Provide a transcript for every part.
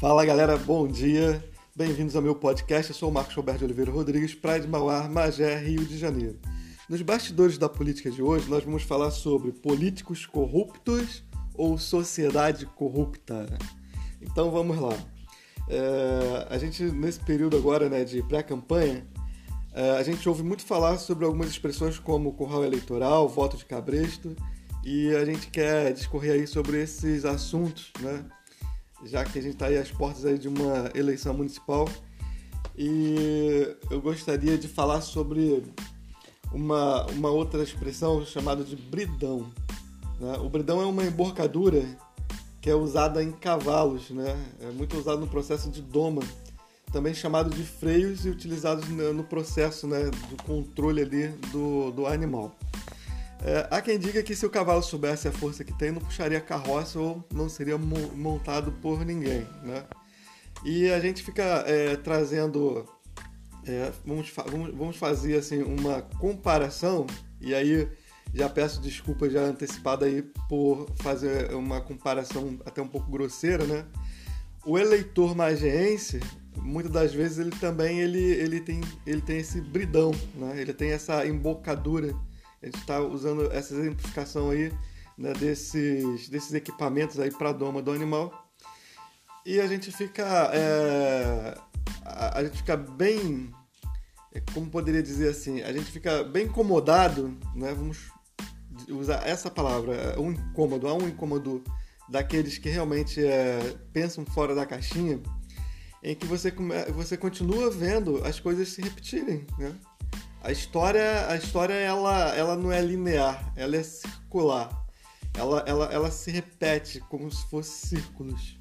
Fala galera, bom dia. Bem-vindos ao meu podcast. Eu sou o Marcos Roberto Oliveira Rodrigues, Praia de Mauá, Magé, Rio de Janeiro. Nos bastidores da política de hoje, nós vamos falar sobre políticos corruptos ou sociedade corrupta. Então vamos lá. É, a gente, nesse período agora né, de pré-campanha, é, a gente ouve muito falar sobre algumas expressões como curral eleitoral, voto de cabresto, e a gente quer discorrer aí sobre esses assuntos, né? Já que a gente está aí às portas aí de uma eleição municipal. E eu gostaria de falar sobre uma, uma outra expressão chamada de bridão. Né? O bridão é uma emborcadura que é usada em cavalos, né? é muito usado no processo de doma, também chamado de freios e utilizados no processo né, do controle ali do, do animal. É, há quem diga que se o cavalo soubesse a força que tem, não puxaria carroça ou não seria montado por ninguém, né? E a gente fica é, trazendo, é, vamos, vamos, vamos fazer assim uma comparação e aí já peço desculpas já antecipada aí por fazer uma comparação até um pouco grosseira, né? O eleitor mageense, muitas das vezes ele também ele, ele, tem, ele tem esse bridão, né? Ele tem essa embocadura a gente está usando essa exemplificação aí né, desses, desses equipamentos aí para a doma do animal. E a gente fica. É, a, a, gente fica bem. É, como poderia dizer assim? A gente fica bem incomodado, né? Vamos usar essa palavra, é, um incômodo, há um incômodo daqueles que realmente é, pensam fora da caixinha, em que você, você continua vendo as coisas se repetirem, né? A história, a história ela, ela não é linear, ela é circular. Ela, ela, ela se repete como se fosse círculos.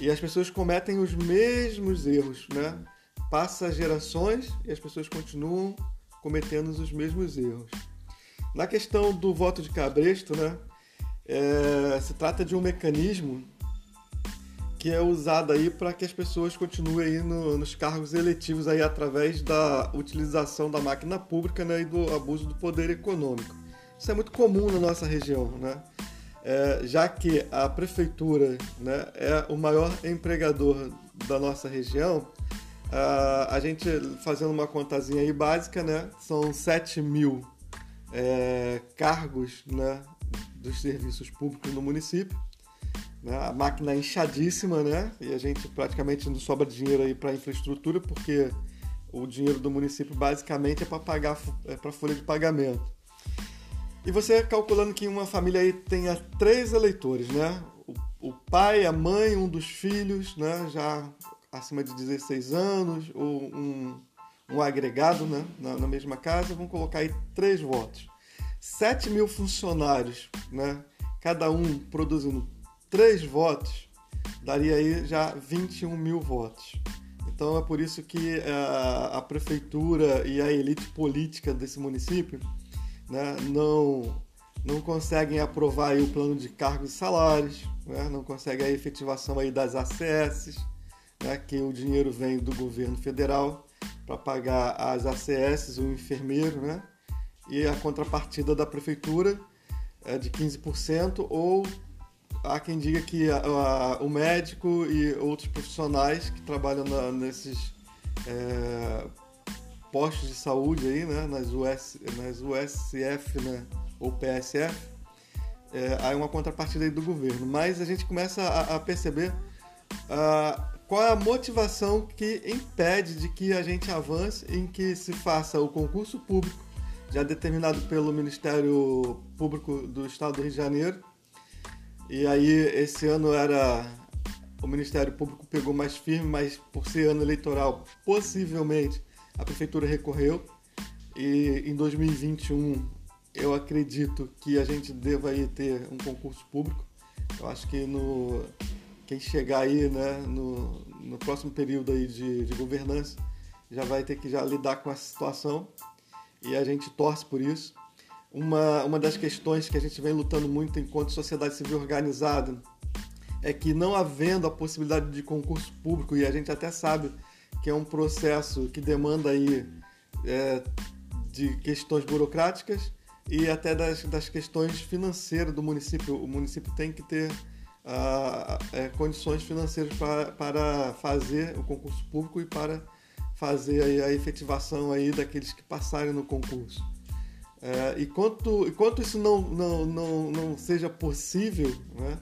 E as pessoas cometem os mesmos erros, né? Passa gerações e as pessoas continuam cometendo os mesmos erros. Na questão do voto de cabresto, né? É, se trata de um mecanismo que é usada aí para que as pessoas continuem aí no, nos cargos eletivos aí através da utilização da máquina pública né, e do abuso do poder econômico. Isso é muito comum na nossa região, né? É, já que a prefeitura né, é o maior empregador da nossa região, a, a gente fazendo uma contazinha aí básica, né, são 7 mil é, cargos né, dos serviços públicos no município né? A máquina é inchadíssima, né? E a gente praticamente não sobra dinheiro aí para infraestrutura, porque o dinheiro do município basicamente é para pagar é para folha de pagamento. E você calculando que uma família aí tenha três eleitores, né? O, o pai, a mãe, um dos filhos, né? Já acima de 16 anos, ou um, um agregado né? na, na mesma casa, vamos colocar aí três votos. 7 mil funcionários, né? Cada um produzindo três votos daria aí já 21 mil votos. Então é por isso que a, eh, a prefeitura e a elite política desse município né, não, não conseguem aprovar o plano de cargos e salários, né, não conseguem a efetivação aí das ACS, né, que o dinheiro vem do governo federal para pagar as ACS, o enfermeiro, né, e a contrapartida da prefeitura é de 15% ou há quem diga que a, a, o médico e outros profissionais que trabalham na, nesses é, postos de saúde aí, né, nas, US, nas USF né, ou PSF, é, há uma contrapartida aí do governo. Mas a gente começa a, a perceber qual é a motivação que impede de que a gente avance em que se faça o concurso público já determinado pelo Ministério Público do Estado do Rio de Janeiro e aí esse ano era o Ministério Público pegou mais firme, mas por ser ano eleitoral, possivelmente a prefeitura recorreu. E em 2021 eu acredito que a gente deva aí ter um concurso público. Eu acho que no quem chegar aí, né, no, no próximo período aí de, de governança já vai ter que já lidar com essa situação e a gente torce por isso uma, uma das questões que a gente vem lutando muito enquanto sociedade civil organizada é que não havendo a possibilidade de concurso público, e a gente até sabe que é um processo que demanda aí é, de questões burocráticas e até das, das questões financeiras do município. O município tem que ter a, é, condições financeiras para, para fazer o concurso público e para fazer aí a efetivação aí daqueles que passarem no concurso. É, enquanto, enquanto isso não, não, não, não seja possível, né,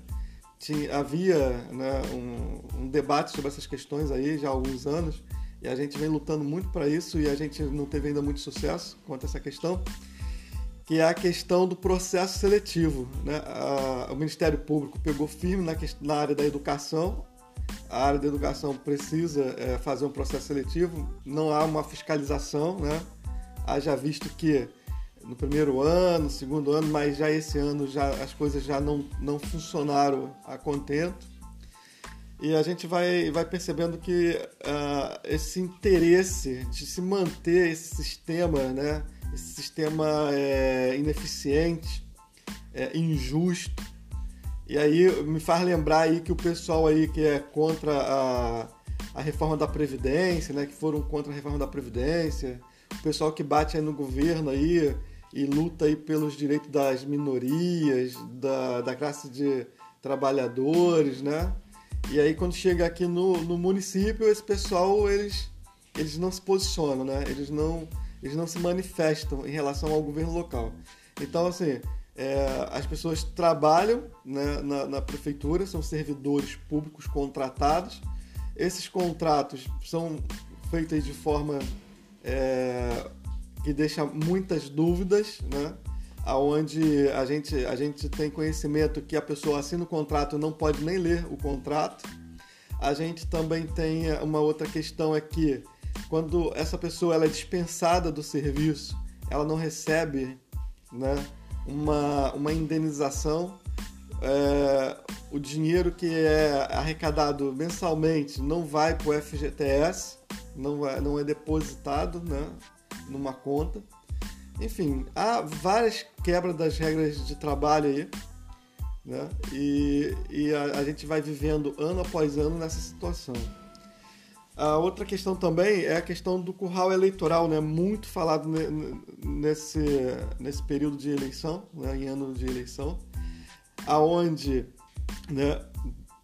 tinha, havia né, um, um, debate sobre essas questões aí já há alguns anos e a gente vem lutando muito para isso e a gente não teve ainda muito sucesso quanto a essa questão que é a questão do processo seletivo. Né? A, o Ministério Público pegou firme na, na, área da educação. A área da educação precisa é, fazer um processo seletivo, não há uma fiscalização, né? Haja visto que no primeiro ano, segundo ano, mas já esse ano já as coisas já não, não funcionaram a contento. E a gente vai, vai percebendo que uh, esse interesse de se manter esse sistema, né? esse sistema é ineficiente, é injusto. E aí me faz lembrar aí que o pessoal aí que é contra a, a reforma da Previdência, né, que foram contra a reforma da Previdência, o pessoal que bate aí no governo aí e luta aí pelos direitos das minorias, da, da classe de trabalhadores, né? E aí quando chega aqui no, no município, esse pessoal, eles, eles não se posicionam, né? Eles não eles não se manifestam em relação ao governo local. Então, assim, é, as pessoas trabalham né, na, na, prefeitura, são servidores públicos contratados. Esses contratos são feitos de forma é, que deixa muitas dúvidas, né? Aonde a gente, a gente tem conhecimento que a pessoa assina o contrato não pode nem ler o contrato. A gente também tem uma outra questão é que quando essa pessoa ela é dispensada do serviço, ela não recebe né, uma, uma indenização. É, o dinheiro que é arrecadado mensalmente não vai para o FGTS, não é, não é depositado né, numa conta. Enfim, há várias quebras das regras de trabalho aí. Né? E, e a, a gente vai vivendo ano após ano nessa situação. A outra questão também é a questão do curral eleitoral, né? Muito falado nesse, nesse período de eleição, né? em ano de eleição, aonde né,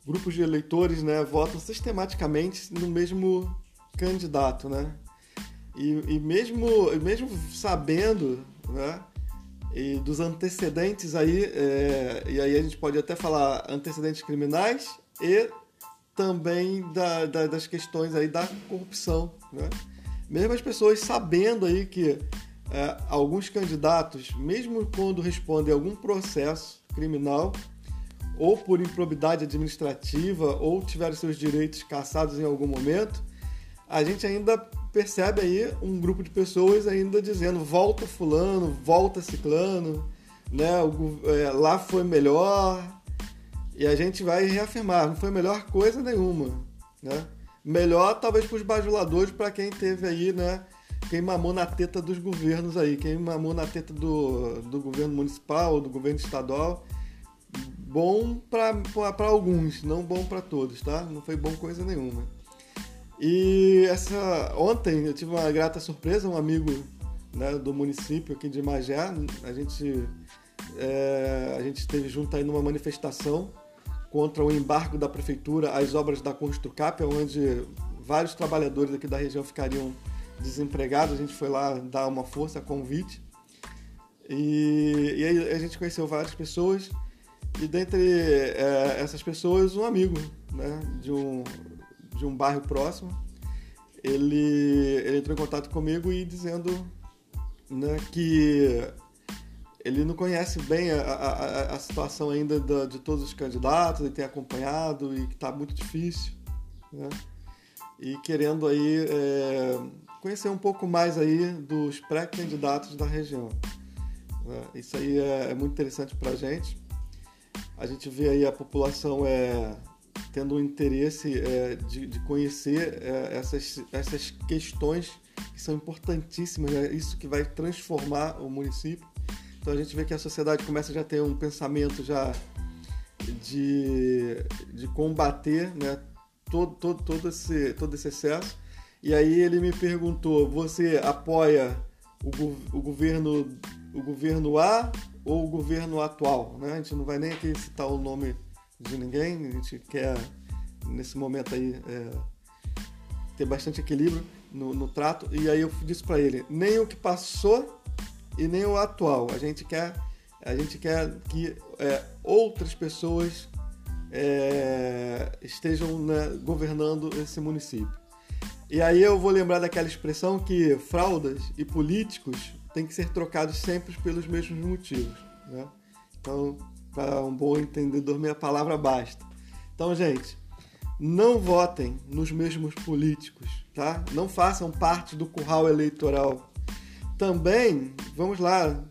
grupos de eleitores né, votam sistematicamente no mesmo candidato, né? E, e mesmo, mesmo sabendo, né? E dos antecedentes aí, é, e aí a gente pode até falar antecedentes criminais e também da, da, das questões aí da corrupção, né? Mesmo as pessoas sabendo aí que é, alguns candidatos, mesmo quando respondem a algum processo criminal, ou por improbidade administrativa, ou tiveram seus direitos cassados em algum momento, a gente ainda percebe aí um grupo de pessoas ainda dizendo volta fulano, volta ciclano, né? É, lá foi melhor, e a gente vai reafirmar, não foi melhor coisa nenhuma, né? Melhor talvez para os bajuladores, para quem teve aí, né? Quem mamou na teta dos governos aí, quem mamou na teta do, do governo municipal, do governo estadual. Bom para alguns, não bom para todos, tá? Não foi bom coisa nenhuma. E essa ontem eu tive uma grata surpresa, um amigo né, do município aqui de Magé, a gente é, a gente esteve junto aí numa manifestação contra o embargo da prefeitura às obras da Construcap, onde vários trabalhadores aqui da região ficariam desempregados. A gente foi lá dar uma força, convite. E, e aí a gente conheceu várias pessoas e dentre é, essas pessoas um amigo né, de, um, de um bairro próximo. Ele, ele entrou em contato comigo e dizendo né, que ele não conhece bem a, a, a situação ainda da, de todos os candidatos, ele tem acompanhado e que está muito difícil, né? E querendo aí é, conhecer um pouco mais aí dos pré-candidatos da região. Né? Isso aí é, é muito interessante para a gente. A gente vê aí a população é, tendo um interesse é, de, de, conhecer é, essas, essas questões que são importantíssimas, né? isso que vai transformar o município. Então a gente vê que a sociedade começa já a ter um pensamento já de, de combater né, todo, todo, todo, esse, todo esse excesso. E aí ele me perguntou: você apoia o, o, governo, o governo A ou o governo atual? Né? A gente não vai nem aqui citar o nome de ninguém, a gente quer, nesse momento aí, é, ter bastante equilíbrio no, no trato. E aí eu disse para ele, nem o que passou e nem o atual. A gente quer, a gente quer que é, outras pessoas é, estejam né, governando esse município. E aí eu vou lembrar daquela expressão que fraldas e políticos têm que ser trocados sempre pelos mesmos motivos. Né? Então, para um bom entendedor, minha palavra basta. Então, gente, não votem nos mesmos políticos, tá? Não façam parte do curral eleitoral. Também, vamos lá,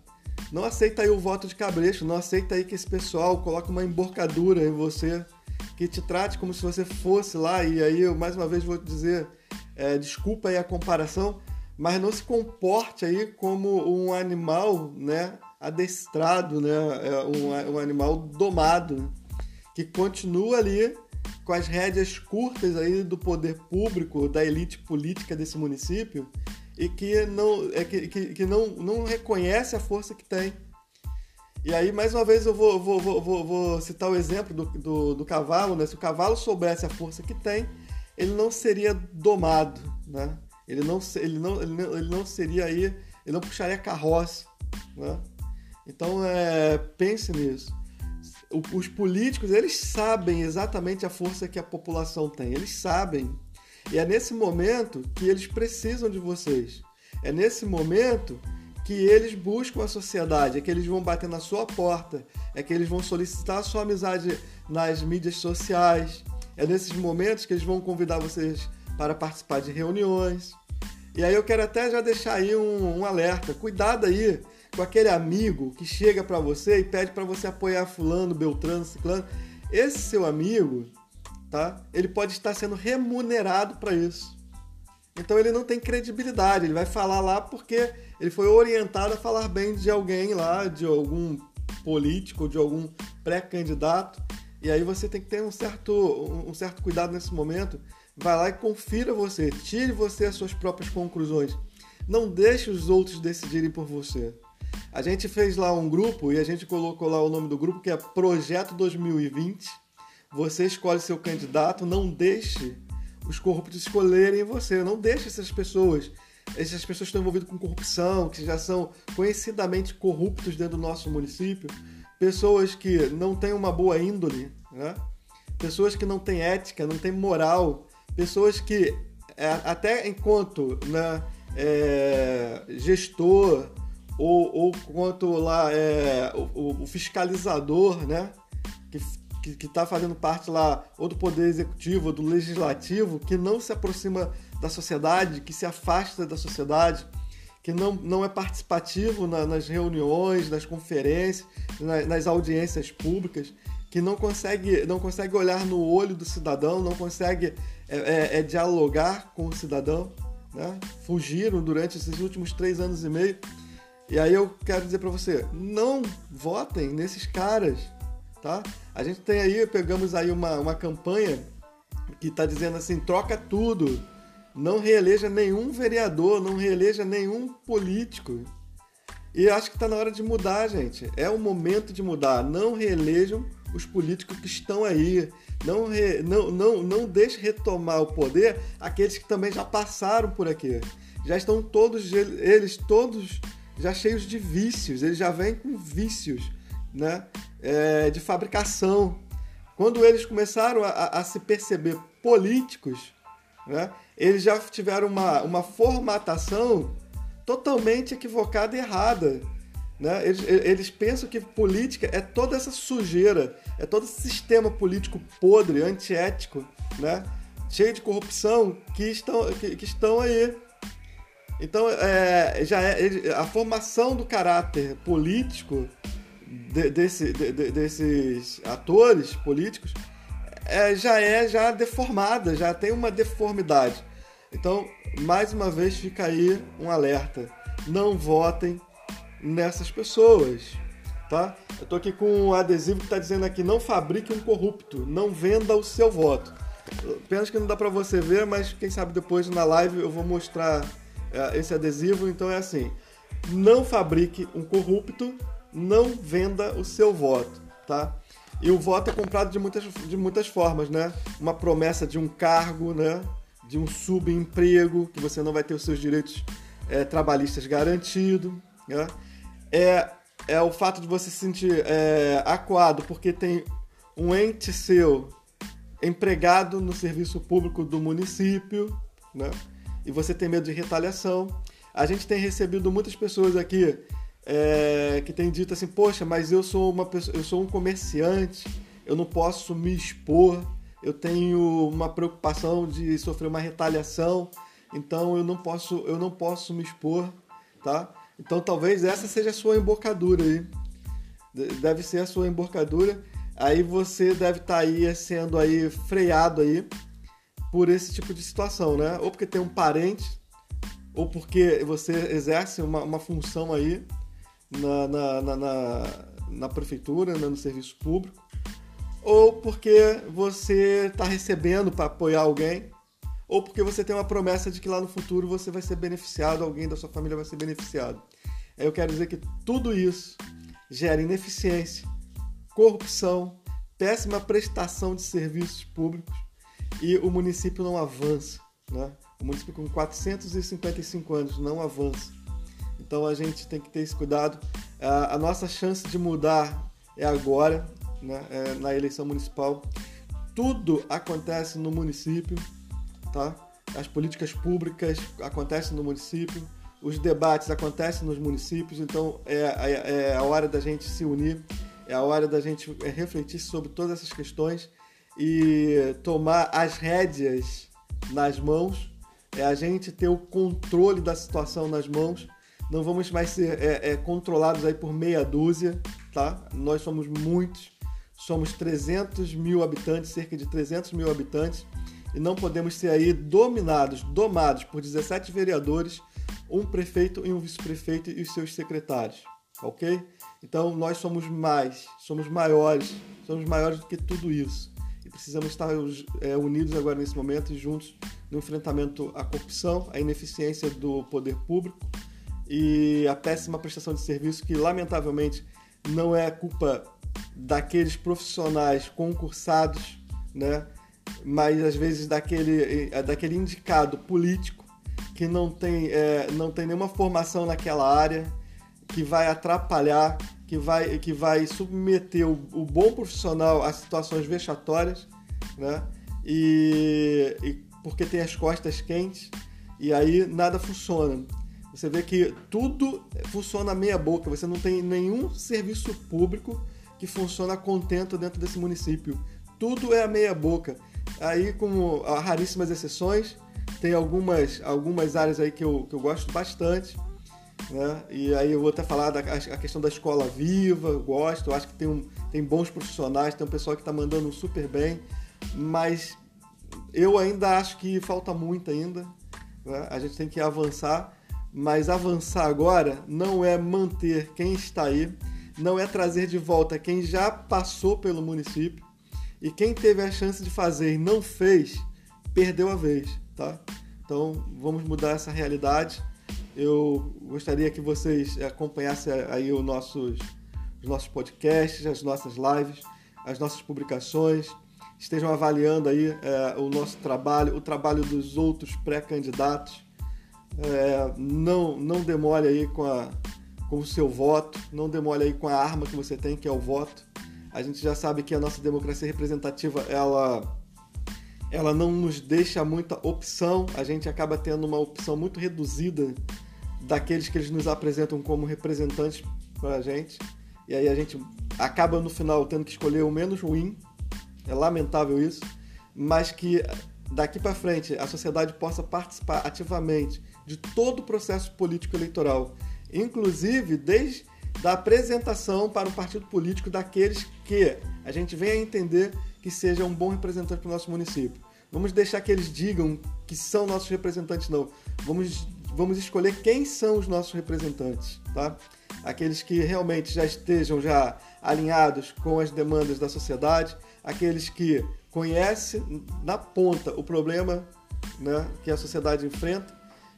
não aceita aí o voto de cabresto, não aceita aí que esse pessoal coloque uma emborcadura em você, que te trate como se você fosse lá, e aí eu mais uma vez vou dizer, é, desculpa aí a comparação, mas não se comporte aí como um animal, né, adestrado, né, é, um, um animal domado, que continua ali com as rédeas curtas aí do poder público, da elite política desse município, e que não, é, que, que, que não, não reconhece a força que tem. E aí, mais uma vez, eu vou, vou, vou, vou citar o exemplo do, do, do, cavalo, né? Se o cavalo soubesse a força que tem, ele não seria domado, né? Ele não, ele não, ele não, ele não seria aí, ele não puxaria carroça, né? Então, é, pense nisso. Os políticos, eles sabem exatamente a força que a população tem. Eles sabem e é nesse momento que eles precisam de vocês. É nesse momento que eles buscam a sociedade, é que eles vão bater na sua porta, é que eles vão solicitar a sua amizade nas mídias sociais. É nesses momentos que eles vão convidar vocês para participar de reuniões. E aí eu quero até já deixar aí um, um alerta. Cuidado aí com aquele amigo que chega para você e pede para você apoiar fulano, beltrano, ciclano. Esse seu amigo, tá? Ele pode estar sendo remunerado para isso. Então ele não tem credibilidade, ele vai falar lá porque ele foi orientado a falar bem de alguém lá, de algum político, de algum pré-candidato. E aí você tem que ter um certo, um certo cuidado nesse momento. Vai lá e confira você, tire você as suas próprias conclusões. Não deixe os outros decidirem por você. A gente fez lá um grupo e a gente colocou lá o nome do grupo que é Projeto 2020 você escolhe seu candidato, não deixe os corruptos escolherem você, não deixe essas pessoas, essas pessoas que estão envolvidas com corrupção, que já são conhecidamente corruptos dentro do nosso município, pessoas que não têm uma boa índole, né? pessoas que não têm ética, não têm moral, pessoas que é, até enquanto né, é, gestor ou, ou quanto lá é, o, o fiscalizador, né, que que está fazendo parte lá ou do poder executivo ou do legislativo que não se aproxima da sociedade, que se afasta da sociedade, que não, não é participativo na, nas reuniões, nas conferências, na, nas audiências públicas, que não consegue, não consegue olhar no olho do cidadão, não consegue é, é, é dialogar com o cidadão. Né? Fugiram durante esses últimos três anos e meio. E aí eu quero dizer para você, não votem nesses caras tá? A gente tem aí, pegamos aí uma, uma campanha que está dizendo assim, troca tudo, não reeleja nenhum vereador, não reeleja nenhum político. E acho que está na hora de mudar, gente. É o momento de mudar. Não reelejam os políticos que estão aí. Não, re, não, não, não deixe retomar o poder aqueles que também já passaram por aqui. Já estão todos eles todos já cheios de vícios. Eles já vêm com vícios né, é, de fabricação. Quando eles começaram a, a se perceber políticos, né, eles já tiveram uma, uma formatação totalmente equivocada e errada. Né? Eles, eles pensam que política é toda essa sujeira, é todo esse sistema político podre, antiético, né? cheio de corrupção que estão, que, que estão aí. Então, é, já é, a formação do caráter político de, desse, de, desses atores políticos é, já é já deformada, já tem uma deformidade. Então, mais uma vez fica aí um alerta. Não votem nessas pessoas, tá? Eu tô aqui com um adesivo que está dizendo aqui: não fabrique um corrupto, não venda o seu voto. Apenas que não dá para você ver, mas quem sabe depois na live eu vou mostrar esse adesivo. Então é assim: não fabrique um corrupto, não venda o seu voto, tá? E o voto é comprado de muitas, de muitas formas, né? Uma promessa de um cargo, né? De um subemprego, que você não vai ter os seus direitos é, trabalhistas garantidos, né? É, é o fato de você se sentir é, acuado porque tem um ente seu empregado no serviço público do município, né? E você tem medo de retaliação. A gente tem recebido muitas pessoas aqui é, que têm dito assim, poxa, mas eu sou uma pessoa, eu sou um comerciante, eu não posso me expor, eu tenho uma preocupação de sofrer uma retaliação, então eu não posso, eu não posso me expor, tá? Então talvez essa seja a sua embocadura aí. Deve ser a sua embocadura. Aí você deve estar tá aí sendo aí freado aí por esse tipo de situação, né? Ou porque tem um parente, ou porque você exerce uma, uma função aí na, na, na, na, na prefeitura, né? no serviço público, ou porque você está recebendo para apoiar alguém, ou porque você tem uma promessa de que lá no futuro você vai ser beneficiado, alguém da sua família vai ser beneficiado. Eu quero dizer que tudo isso gera ineficiência, corrupção, péssima prestação de serviços públicos e o município não avança. Né? O município com 455 anos não avança. Então a gente tem que ter esse cuidado. A, nossa chance de mudar é agora, né? é na eleição municipal. Tudo acontece no município, tá? As políticas públicas acontecem no município, os debates acontecem nos municípios, então é, é, é a hora da gente se unir, é a hora da gente refletir sobre todas essas questões e tomar as rédeas nas mãos, é a gente ter o controle da situação nas mãos. Não vamos mais ser é, é, controlados aí por meia dúzia, tá? Nós somos muitos, somos 300 mil habitantes, cerca de 300 mil habitantes, e não podemos ser aí dominados, domados por 17 vereadores, um prefeito e um vice-prefeito e os seus secretários, ok? Então nós somos mais, somos maiores, somos maiores do que tudo isso precisamos estar é, unidos agora nesse momento e juntos no enfrentamento à corrupção, à ineficiência do poder público e a péssima prestação de serviço que, lamentavelmente, não é culpa daqueles profissionais concursados, né? mas às vezes daquele, é, daquele indicado político que não tem, é, não tem nenhuma formação naquela área, que vai atrapalhar que vai, que vai submeter o, o bom profissional a situações vexatórias, né? E, e, porque tem as costas quentes e aí nada funciona. Você vê que tudo funciona meia boca. Você não tem nenhum serviço público que funciona contento dentro desse município. Tudo é a meia boca. Aí, com raríssimas exceções, tem algumas, algumas áreas aí que eu, que eu gosto bastante né? E aí eu vou até falar da a questão da escola viva, eu gosto, eu acho que tem, um, tem bons profissionais, tem um pessoal que está mandando super bem, mas eu ainda acho que falta muito ainda. Né? A gente tem que avançar, mas avançar agora não é manter quem está aí, não é trazer de volta quem já passou pelo município e quem teve a chance de fazer e não fez, perdeu a vez, tá? Então vamos mudar essa realidade eu gostaria que vocês acompanhassem aí os nossos, os nossos podcasts, as nossas lives, as nossas publicações, estejam avaliando aí é, o nosso trabalho, o trabalho dos outros pré-candidatos. É, não, não demore aí com, a, com o seu voto, não demore aí com a arma que você tem, que é o voto. A gente já sabe que a nossa democracia representativa, ela ela não nos deixa muita opção, a gente acaba tendo uma opção muito reduzida daqueles que eles nos apresentam como representantes para a gente. E aí a gente acaba no final tendo que escolher o menos ruim. É lamentável isso, mas que daqui para frente a sociedade possa participar ativamente de todo o processo político eleitoral, inclusive desde da apresentação para o partido político daqueles que a gente venha a entender que seja um bom representante para o nosso município. Vamos deixar que eles digam que são nossos representantes, não. Vamos vamos escolher quem são os nossos representantes, tá? Aqueles que realmente já estejam já alinhados com as demandas da sociedade, aqueles que conhecem na ponta o problema né, que a sociedade enfrenta,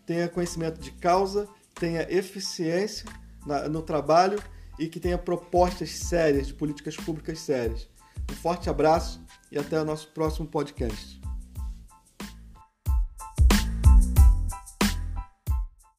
tenha conhecimento de causa, tenha eficiência na, no trabalho e que tenha propostas sérias, de políticas públicas sérias. Um forte abraço e até o nosso próximo podcast.